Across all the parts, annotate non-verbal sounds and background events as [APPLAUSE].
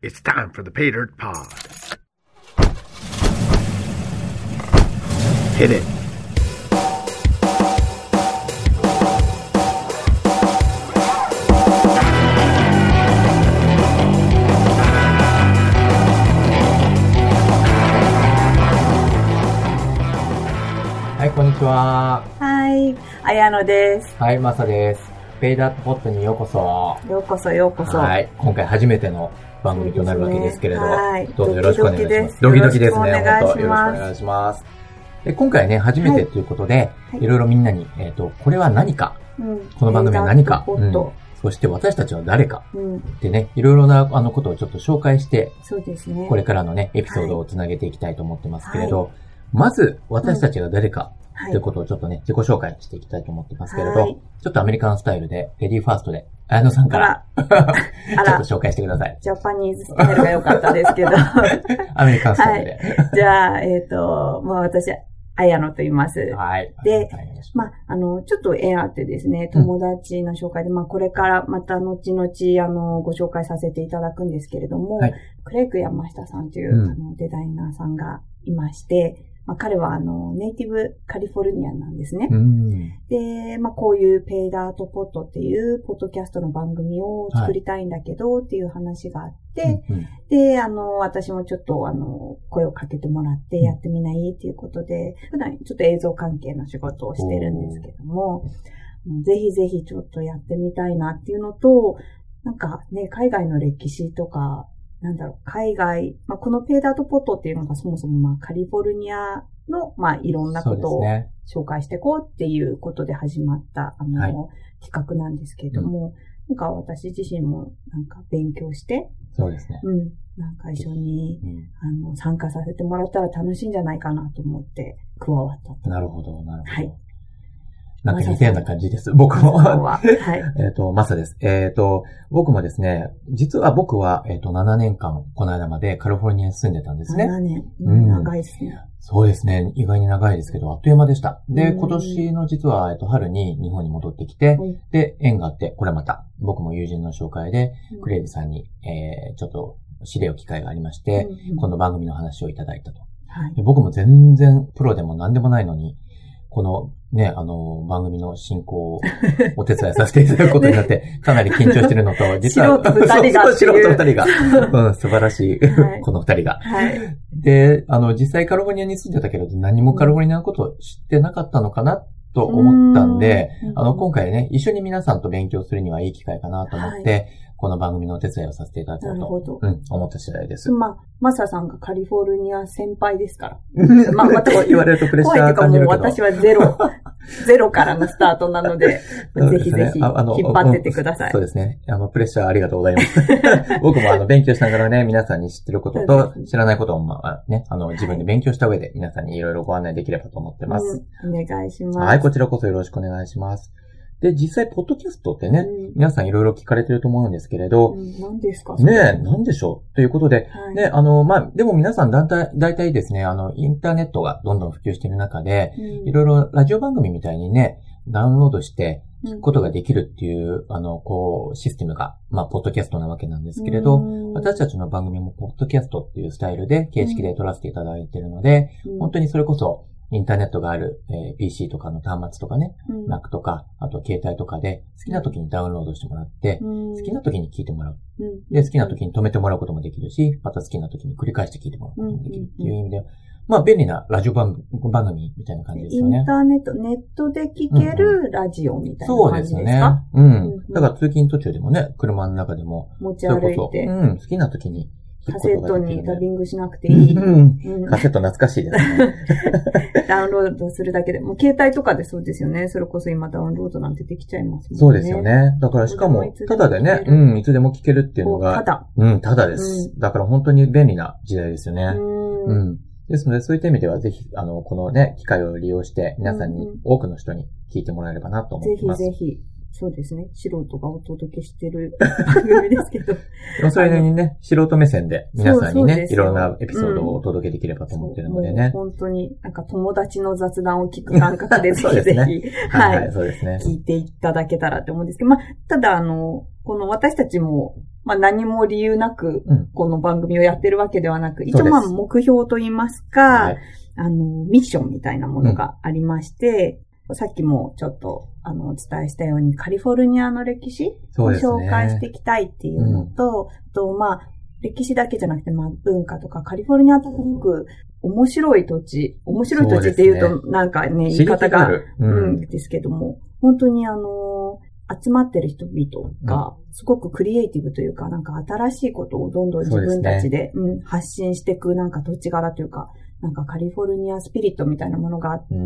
It's time for the Pay Dirt Pod. Hit it. はい、こんにちは。はい、あやのです。はい、まさです。ペイダットポットにようこそ。ようこそようこそ。はい、今回初めての番組となるわけですけれど、ねはい。どうぞよろしくお願いします。ドキドキドキドキですね、よろしくお願い本当します。よろしくお願いします。で今回ね、初めてということで、はい。い、ろいろみんなに、えっ、と、これは何か、うん。この番組は何か、ペイダートポット。そして私たちは誰か。うん、ってね、いろいろなあのことをちょっと紹介して、そうですね。これからのね、エピソードをつなげていきたいと思ってますけれど、まず、私たちが誰か、はい、ということをちょっとね、自己紹介していきたいと思ってますけれど、はいちょっとアメリカンスタイルで、レディーファーストで、綾野さんあから、[LAUGHS] ら、ちょっと、紹介してください。ジャパニーズスタイルが良かったですけど。アメリカンスタイルで。じゃあ、えっ、と、まあ私、綾野と言います。はい。でまあ、あの、ちょっと縁あってですね、友達の紹介で、まあ、これからまた後々、あの、ご紹介させていただくんですけれども、はいクレイク山下さんという、うんあのデザイナーさんがいまして、まあ、彼は、あの、ネイティブカリフォルニアンなんですね。うん。で、まあ、こういうペイダートポットっていう、ポッドキャストの番組を作りたいんだけど、っていう話があって、うんで、あの、私もちょっと、あの、声をかけてもらってやってみないっていうことで、普段ちょっと映像関係の仕事をしてるんですけども、うん。ぜひぜひちょっとやってみたいなっていうのと、なんかね、海外の歴史とか、なんだろう、海外、まあ、このペイダートポットっていうのがそもそもまあカリフォルニアの、まあ、いろんなことを。紹介していこうっていうことで始まった、あの、はい企画なんですけれども、なんか私自身もなんか勉強して、そうですね。うん。なんか一緒に、うんあの、参加させてもらったら楽しいんじゃないかなと思って加わったと。なるほど、なるほど。はいなんか似たような感じです。僕も。は、はい。[LAUGHS] えっと、マサです。えっ、と、僕もですね、実は僕は、えっ、と、7年間、この間までカリフォルニアに住んでたんですね。7年。ううんん、長いですね。そうですね。意外に長いですけど、あっという間でした。で、うん今年の実は、えっと、春に日本に戻ってきて、うんで、縁があって、これまた、僕も友人の紹介で、うんクレイグさんに、えー、ちょっと、知り合う機会がありまして、うんこの番組の話をいただいたと。はい。で僕も全然プロでも何でもないのに、このね、あの、番組の進行をお手伝いさせていただくことになって、[LAUGHS] かなり緊張してるのと、実は、素人二人がそ [LAUGHS] うん、素晴らしい、はい。この二人が。はい。で、あの、実際カリフォルニアに住んでたけど、何もカリフォルニアのことを知ってなかったのかなと思ったんで、うん。あの、今回ね、一緒に皆さんと勉強するにはいい機会かなと思って、この番組のお手伝いをさせていただこうと。うん、思った次第です。まあ、マサさんがカリフォルニア先輩ですから。まあ私こう [LAUGHS] 言われるとプレッシャー怖いというかもう感じるけど。私はゼロ、[LAUGHS] ゼロからのスタートなので、ですねぜひぜひ引っ張ってってくださいそう。ですね。あの、プレッシャーありがとうございます。[LAUGHS] 僕もあの、勉強しながらね、皆さんに知ってることと知らないことを、まあね、あの、自分で勉強した上で皆さんにいろいろご案内できればと思ってます。うんお願いします。はい、こちらこそよろしくお願いします。で、実際、ポッドキャストってね、うん。皆さんいろいろ聞かれてると思うんですけれど、うん何ですか？ねえ、なんでしょう？ということで、はい。ね、あの、まあ、でも皆さんだいたい、だいたいですね、あの、インターネットがどんどん普及している中で、うん。いろいろラジオ番組みたいにね、ダウンロードしてうん。聞くことができるっていう、あの、こう、システムが、まあ、ポッドキャストなわけなんですけれど、うん。私たちの番組もポッドキャストっていうスタイルで、形式で撮らせていただいているので、うん。本当にそれこそ、インターネットがある、えー PC とかの端末とかね、うん。Mac とか、あと携帯とかで、好きな時にダウンロードしてもらって、うん。好きな時に聞いてもらう。うん。で、好きな時に止めてもらうこともできるし、また好きな時に繰り返して聞いてもらうこともできるっていう意味で、まあ、便利なラジオ番番組みたいな感じですイよね。ンタ。ーネット、ネットで聞けるラジオみたいなそう感じですねですか。ううん。ん。だから通勤途中でもね、車の中でも、持ちそれこそ、歩いて、うん、好きな時にカセット。にダビングしなくていい。うんうんカセット懐かしいですね。[LAUGHS] ダウンロードするだけで。もう携帯とかでそうですよね。それこそ今ダウンロードなんてできちゃいますもんね。そうですよ。ね。だからしかもただでねうん、いつでも聞けるっていうのこうたが、だ。うん、ただです。だから本当に便利な時代ですよね。う。うんん。ですので、そういった意味では、ぜひ、あの、このね、機会を利用して、皆さんに多くの人に聞いてもらえればなと思ぜひってます。ぜひ。そうですね。素人がお届けしてる [LAUGHS] 番組ですけど。それなりにね、素人目線で、皆さんにね、いろんなエピソードをお届けできればと思ってるのでね。もう本当に、なんか友達の雑談を聞く感覚でぜひぜひ、はい、そうですね。聞いていただけたらと思うんですけど、まあ、ただあの、この私たちも、まあ何も理由なく、うん。この番組をやってるわけではなく、一応そうですまあ目標と言いますか、はい。あの、ミッションみたいなものがありまして、さっきもちょっと、あの、お伝えしたように、カリフォルニアの歴史を紹介していきたいっていうのと、あと、まあ、歴史だけじゃなくて、まあ、文化とか、カリフォルニアってすごく面白い土地、面白い土地って言うと、なんかね、言い方が、がある。ううん、ん。ですけども、本当にあの集まってる人々が、すごくクリエイティブというか、なんか新しいことをどんどん自分たちで、うん、発信していく、なんか土地柄というか、なんかカリフォルニアスピリットみたいなものがあって、うん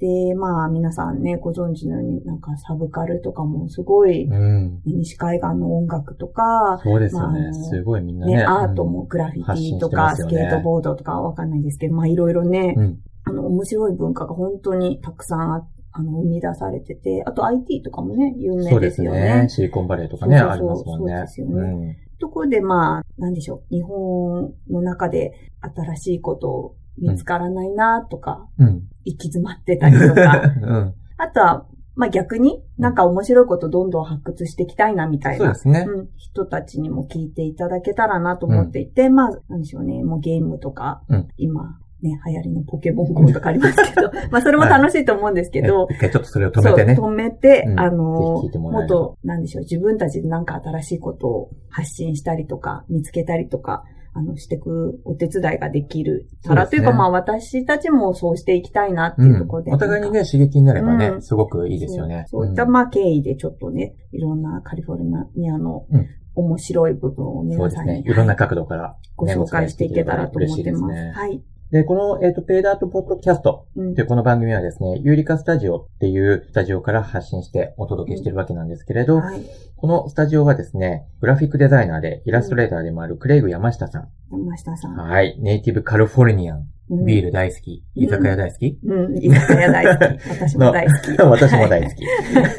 で、まあ皆さんね、ご存知のように、なんかサブカルとかもすごい、うん。西海岸の音楽とか、そうですよね。まあすごいみんなね。ね、アートうんもグラフィティとか、ねスケートボードとかわかんないですけど、まあいろいろね、うん。あの、面白い文化が本当にたくさんああの、生み出されてて、あと IT とかもね、有名でそうですすよね。ね。シリコンバレーとかね、そうそうそうありますもんね。そうですよねところで、まあ、なんでしょう、日本の中で新しいこと見つからないなとか、うん。うん。行き詰まってたりとか、[LAUGHS] うん。あとは、まあ逆になんか面白いことどんどん発掘していきたいなみたいなそうで、すね。うん、人たちにも聞いていただけたらなと思っていて、まあ、なんでしょうね、もうゲームとか、うん今、ね、流行りのポケモン GO とかありますけど、[LAUGHS] まあそれも楽しいと思うんですけど、ね一回ちょっとそれを止めてね。止めて、うんあのもっと、なんでしょう、自分たちでなんか新しいことを発信したりとか、見つけたりとか、あの、していくお手伝いができるから、ねというか、まあ私たちもそうしていきたいなってうんいうところで。お互いにね、刺激になればね、うんすごくいいですよね。そういった、んまあ、経緯でちょっとね、いろんなカリフォルニアのうん面白い部分を皆さんに、ですね。いろんな角度から、ご紹介していけたらと思ってます。はい。で、この、えっ、と、ペイダートポッドキャストうんというこの番組はですね、ユーリカスタジオっていうスタジオから発信してお届けしているわけなんですけれど、はい。このスタジオはですね、グラフィックデザイナーでイラストレーターでもあるクレイグ山下さん。山下さん。はい。ネイティブカリフォルニアン。うんビール大好き？居酒屋大好き、うん、居酒屋大好き。[LAUGHS] 私も大好き。[LAUGHS] 私も大好き。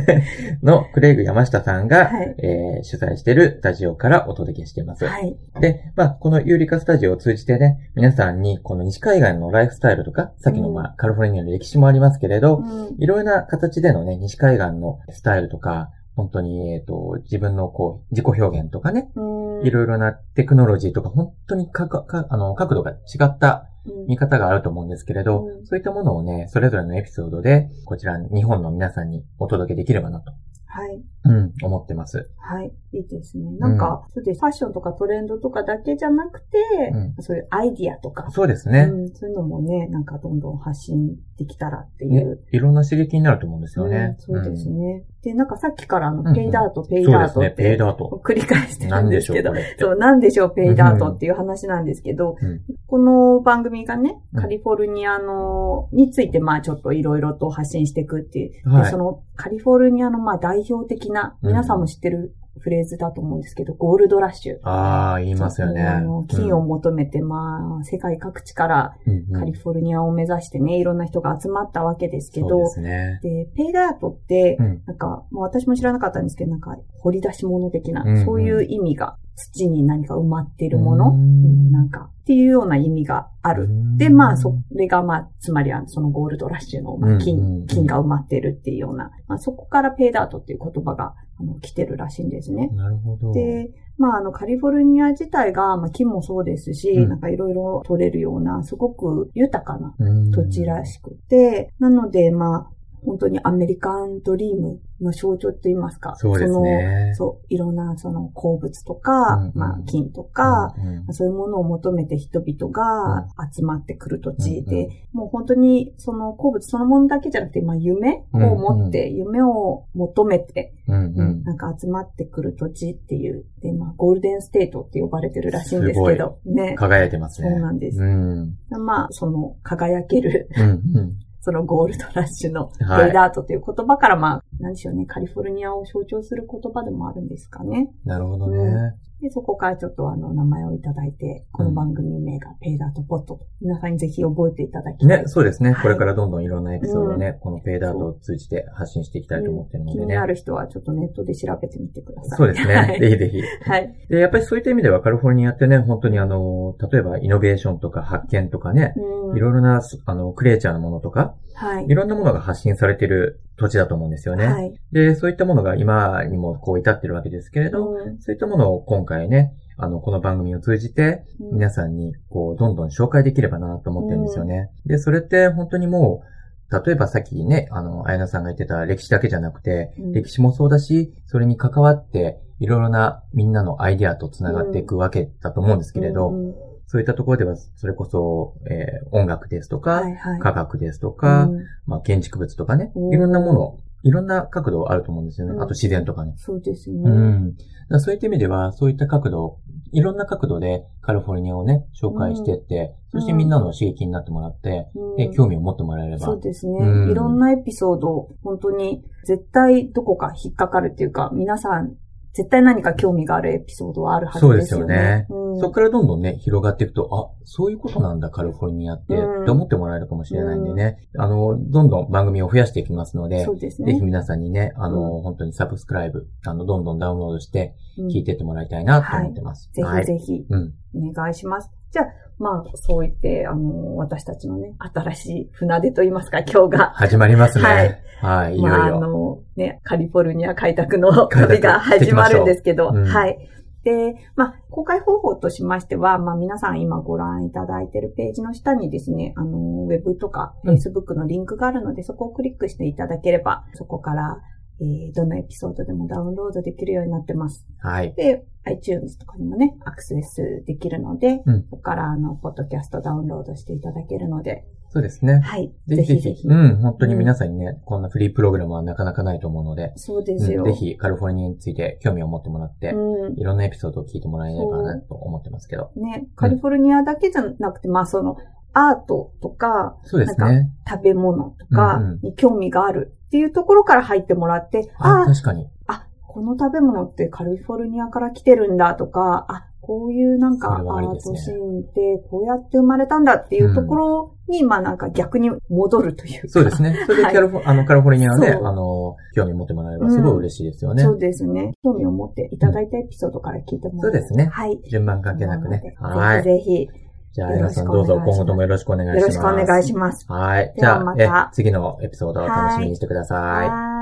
[LAUGHS] のクレイグ山下さんが、はいえー主催しているスタジオからお届けしています。はい。で、まあ、このユーリカスタジオを通じてね、皆さんにこの西海岸のライフスタイルとか、さっきのまあ、カリフォルニアの歴史もありますけれど、うんいろいろな形でのね、西海岸のスタイルとか、本当に、えっ、と、自分のこう、自己表現とかね、うんいろいろなテクノロジーとか、本当にかかかあの角度が違ったうん。見方があると思うんですけれど、うん。そういったものをね、それぞれのエピソードで、こちら、日本の皆さんにお届けできればなと、はい。うん、思ってます。はい。いいですね。なんか、そうです。ファッションとかトレンドとかだけじゃなくて、うんそういうアイディアとか、そうですね。うん、そういうのもね、なんかどんどん発信できたらっていねう。いろんな刺激になると思うんですよね。うんそうですね。で、なんかさっきからあの、うんうん pay dirt、pay そうですね、 dirt っ pay て、 dirt。繰り返してるなんんでしょう、ですけど。そう、なんでしょう、 pay dirt っていう話なんですけど、うんこの番組がね、うんカリフォルニアの、について、まあちょっといろいろと発信していくっていう。はいでそのカリフォルニアのまあ代表的な、うん皆さんも知ってるフレーズだと思うんですけど、ゴールドラッシュ。ああ、言いますよね。あの金を求めて、まあ、世界各地からうんうんカリフォルニアを目指してね、いろんな人が集まったわけですけどそうで、すね。で、 pay dirt って、うんなんか、もう私も知らなかったんですけど、なんか、掘り出し物的な、うんうんそういう意味が、土に何か埋まっているもの、うんうんなんか、っていうような意味がある。で、まあ、そうんれが、まあ、つまりは、そのゴールドラッシュの、まあ、金ん、金が埋まっているっていうような、まあ、そこからペイダートっていう言葉が、あの、来てるらしいんですね。なるほど。で、まあ、あの、カリフォルニア自体が、まあ、金もそうですし、うんなんかいろいろ取れるような、すごく豊かなうん土地らしくて、なので、まあ、本当にアメリカンドリームの象徴と言いますか。そうですねそのそう、いろんなその鉱物とか、うんうんまあ、金とか、うんうんそういうものを求めて人々が集まってくる土地で、うんもう本当にその鉱物そのものだけじゃなくて、まあ夢を持って、夢を求めて、うんうんなんか集まってくる土地っていう、で、まあ、 Golden State って呼ばれてるらしいんですけど、ね。輝いてますね。そうなんですうん。まあ、その輝ける、うんうん。そのゴールドラッシュのはい pay dirt という言葉から、まあ、何でしょうね、カリフォルニアを象徴する言葉でもあるんですかね。なるほどね。うで、そこからちょっとあの、名前をいただいて、この番組名が Pay Dirt Pod と、皆さんにぜひ覚えていただきたい。ね、そうですね。はいこれからどんどんいろんなエピソードをね、この Pay Dirt を通じて発信していきたいと思ってるのでね気にな。る人はちょっとネットで調べてみてください。そうですね。はいぜひぜひ。はい。で、やっぱりそういった意味ではカリフォルニアってね、本当にあの、例えばイノベーションとか発見とかね、うんいろいろな、あの、クリエイチャーのものとか、はいい。ろんなものが発信されている土地だと思うんですよね。はい。で、そういったものが今にもこう至ってるわけですけれど、うんそういったものを今回ね、あの、この番組を通じて、うん皆さんに、こう、どんどん紹介できればなと思ってるんですよね。で、それって本当にもう、例えばさっきね、あの、綾菜さんが言ってた歴史だけじゃなくて、うん歴史もそうだし、それに関わって、いろいろなみんなのアイデアと繋がっていくわけだと思うんですけれど、うんうんそういったところでは、それこそ、えー音楽ですとか、はいはい。科学ですとか、うんまあ、建築物とかね、うんいろんなもの、いろんな角度あると思うんですよね。うんあと自然とかね。そうですね。うん。そういった意味では、そういった角度、いろんな角度でカリフォルニアをね、紹介していって、そしてみんなの刺激になってもらって、うんで興味を持ってもらえれば。そうですね、うんいろんなエピソード、本当に絶対どこか引っかかるっていうか、皆さん絶対何か興味があるエピソードはあるはずでそうですすよよねね。。うんそこからどんどんね、広がっていくと、あ、そういうことなんだ、カリフォルニアって、うんって思ってもらえるかもしれないんでね。あの、どんどん番組を増やしていきますのでそ、うですぜひね。皆さんにね、あの、う本当にサブスクライブ、あの、どんどんダウンロードして、うん聞いてってもらいたいなと思ってます。ぜひぜひうん。お願いします。じゃあ、まあ、そう言って、あの、私たちのね、新しい船出と言いますか、今日が。始まりますね。はい。はい、いよいまあ、あよ。の、ね、カリフォルニア開拓の [LAUGHS] 旅が始まるんですけど、ううんはい。で、まあ、公開方法としましては、まあ、皆さん今ご覧いただいているページの下にですね、あの、ウェブとか、うん Facebook のリンクがあるので、そこをクリックしていただければ、そこから、えーどのエピソードでもダウンロードできるようになってます。はい。で、iTunes とかにもね、アクセスできるので、うんそこから、あの、ポッドキャストダウンロードしていただけるので、そうですね。はい。ぜひぜひ。うん、本当に皆さんにね、こんなフリープログラムはなかなかないと思うので、そうですよ。うんぜひカリフォルニアについて興味を持ってもらって、うん。いろんなエピソードを聞いてもらえればなと思ってますけど。ね、カリフォルニアだけじゃなくて、まあその、アートとか、そうですね。食べ物とかうんうんに興味があるっていうところから入ってもらって、あ、あ確かに。あ、この食べ物ってカリフォルニアから来てるんだとか、あ、こういうなんかアートシーンってこうやって生まれたんだっていうところに、まあなんか逆に戻るというか。そうですね。[LAUGHS] それではいカリフォ、あの、カリフォルニアをね、そうあの、興味持ってもらえればすごい嬉しいですよね。そうですね。興味を持っていただいたエピソードから聞いてもらそうですねはい。順番関係なくね。はい。ぜひぜじゃあ、皆さんどうぞ今後ともよろしくお願いひ、します。よろしくお願いします。はい。でじゃあ、また、次のエピソードを楽しみにしてください。はーい